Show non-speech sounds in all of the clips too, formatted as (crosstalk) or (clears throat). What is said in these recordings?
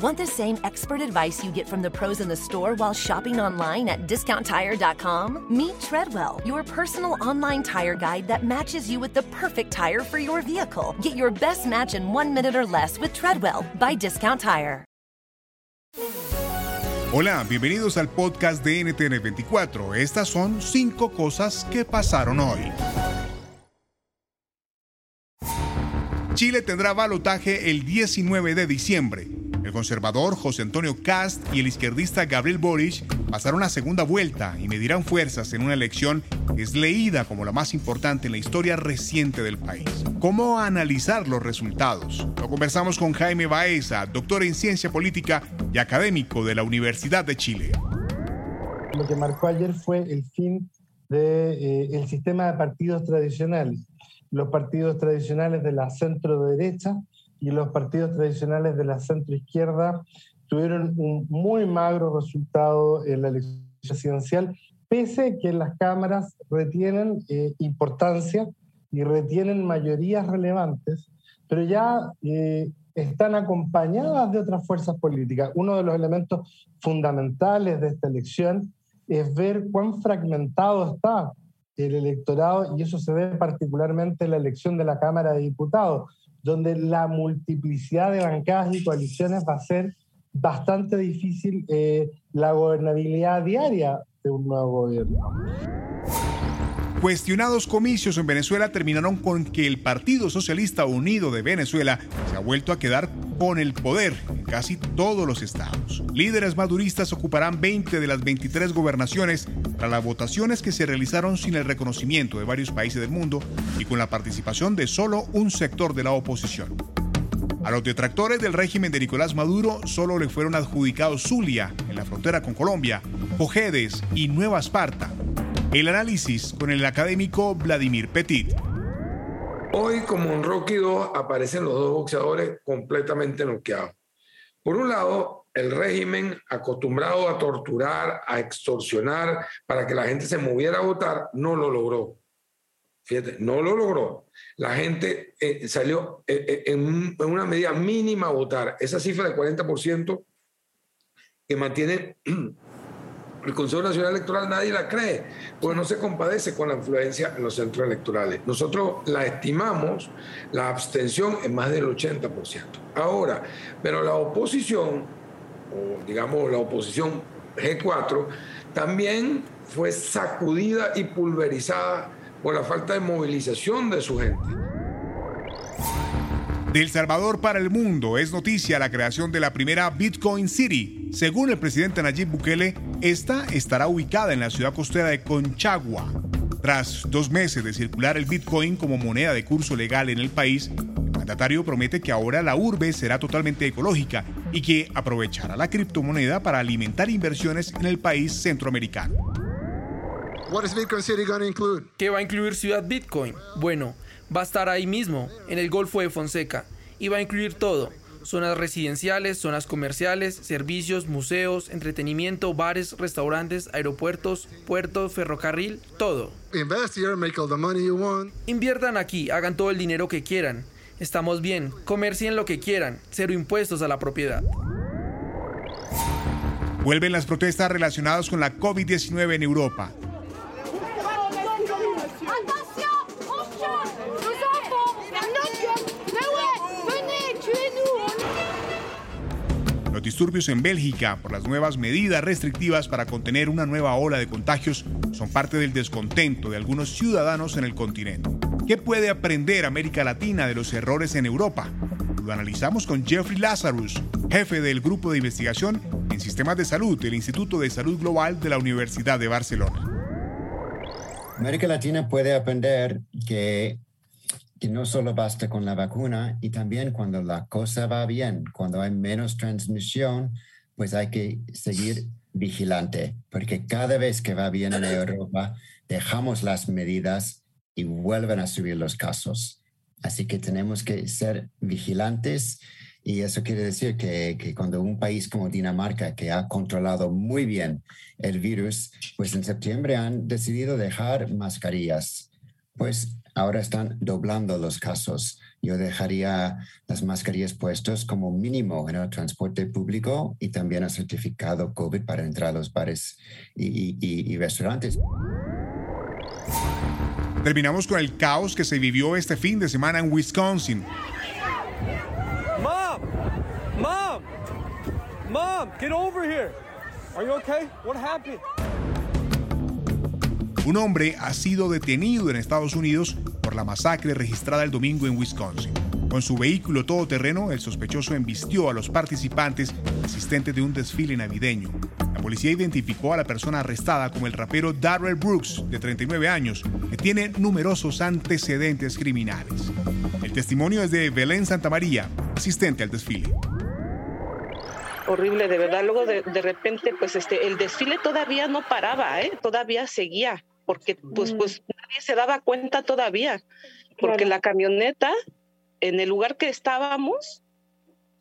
Want the same expert advice you get from the pros in the store while shopping online at discounttire.com? Meet Treadwell, your personal online tire guide that matches you with the perfect tire for your vehicle. Get your best match in one minute or less with Treadwell by Discount Tire. Hola, bienvenidos al podcast de NTN 24. Estas son cinco cosas que pasaron hoy. Chile tendrá balotaje el 19 de diciembre. El conservador José Antonio Cast y el izquierdista Gabriel Boric pasaron la segunda vuelta y medirán fuerzas en una elección que es leída como la más importante en la historia reciente del país. ¿Cómo analizar los resultados? Lo conversamos con Jaime Baeza, doctor en ciencia política y académico de la Universidad de Chile. Lo que marcó ayer fue el fin del de, eh, sistema de partidos tradicionales. Los partidos tradicionales de la centro derecha y los partidos tradicionales de la centro izquierda tuvieron un muy magro resultado en la elección presidencial, pese a que las cámaras retienen eh, importancia y retienen mayorías relevantes, pero ya eh, están acompañadas de otras fuerzas políticas. Uno de los elementos fundamentales de esta elección es ver cuán fragmentado está el electorado y eso se ve particularmente en la elección de la Cámara de Diputados donde la multiplicidad de bancadas y coaliciones va a ser bastante difícil eh, la gobernabilidad diaria de un nuevo gobierno. Cuestionados comicios en Venezuela terminaron con que el Partido Socialista Unido de Venezuela se ha vuelto a quedar con el poder en casi todos los estados. Líderes maduristas ocuparán 20 de las 23 gobernaciones tras las votaciones que se realizaron sin el reconocimiento de varios países del mundo y con la participación de solo un sector de la oposición. A los detractores del régimen de Nicolás Maduro solo le fueron adjudicados Zulia, en la frontera con Colombia, Pojedes y Nueva Esparta, el análisis con el académico Vladimir Petit. Hoy, como en Rocky 2, aparecen los dos boxeadores completamente noqueados. Por un lado, el régimen acostumbrado a torturar, a extorsionar para que la gente se moviera a votar, no lo logró. Fíjate, no lo logró. La gente eh, salió eh, eh, en, en, una medida mínima a votar. Esa cifra de 40% que mantiene (clears throat) el Consejo Nacional Electoral nadie la cree, porque no se compadece con la influencia en los centros electorales. Nosotros la estimamos, la abstención en más del 80%. Ahora, pero la oposición, o digamos la oposición G4, también fue sacudida y pulverizada por la falta de movilización de su gente. Del Salvador para el mundo es noticia la creación de la primera Bitcoin City. Según el presidente Nayib Bukele, esta estará ubicada en la ciudad costera de Conchagua. Tras dos meses de circular el Bitcoin como moneda de curso legal en el país, el mandatario promete que ahora la urbe será totalmente ecológica y que aprovechará la criptomoneda para alimentar inversiones en el país centroamericano. ¿Qué va a incluir Ciudad Bitcoin? Bueno, va a estar ahí mismo, en el Golfo de Fonseca, y va a incluir todo. Zonas residenciales, zonas comerciales, servicios, museos, entretenimiento, bares, restaurantes, aeropuertos, puertos, ferrocarril, todo. Inviertan aquí, hagan todo el dinero que quieran. Estamos bien, comercien lo que quieran, cero impuestos a la propiedad. Vuelven las protestas relacionadas con la COVID-19 en Europa. Los disturbios en Bélgica por las nuevas medidas restrictivas para contener una nueva ola de contagios son parte del descontento de algunos ciudadanos en el continente. ¿Qué puede aprender América Latina de los errores en Europa? Lo analizamos con Jeffrey Lazarus, jefe del grupo de investigación en sistemas de salud del Instituto de Salud Global de la Universidad de Barcelona. América Latina puede aprender que que no solo basta con la vacuna y también cuando la cosa va bien, cuando hay menos transmisión, pues hay que seguir vigilante, porque cada vez que va bien en Europa, dejamos las medidas y vuelven a subir los casos. Así que tenemos que ser vigilantes y eso quiere decir que, que, cuando un país como Dinamarca, que ha controlado muy bien el virus, pues en septiembre han decidido dejar mascarillas, pues ahora están doblando los casos. Yo dejaría las mascarillas puestas como mínimo en el transporte público y también el certificado COVID para entrar a los bares y, y, y restaurantes. Terminamos con el caos que se vivió este fin de semana en Wisconsin. Mom! Mom! Mom, get over here. Are you okay? What happened? Un hombre ha sido detenido en Estados Unidos por la masacre registrada el domingo en Wisconsin. Con su vehículo todoterreno, el sospechoso embistió a los participantes asistentes de un desfile navideño. La policía identificó a la persona arrestada como el rapero Darrell Brooks, de 39 años, que tiene numerosos antecedentes criminales. El testimonio es de Belén Santamaría, asistente al desfile horrible, de verdad. Luego de, de, repente, pues este, el desfile todavía no paraba, ¿eh? todavía seguía, porque pues, pues nadie se daba cuenta todavía, porque claro. la camioneta, en el lugar que estábamos,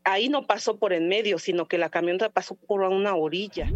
ahí no pasó por en medio, sino que la camioneta pasó por una orilla.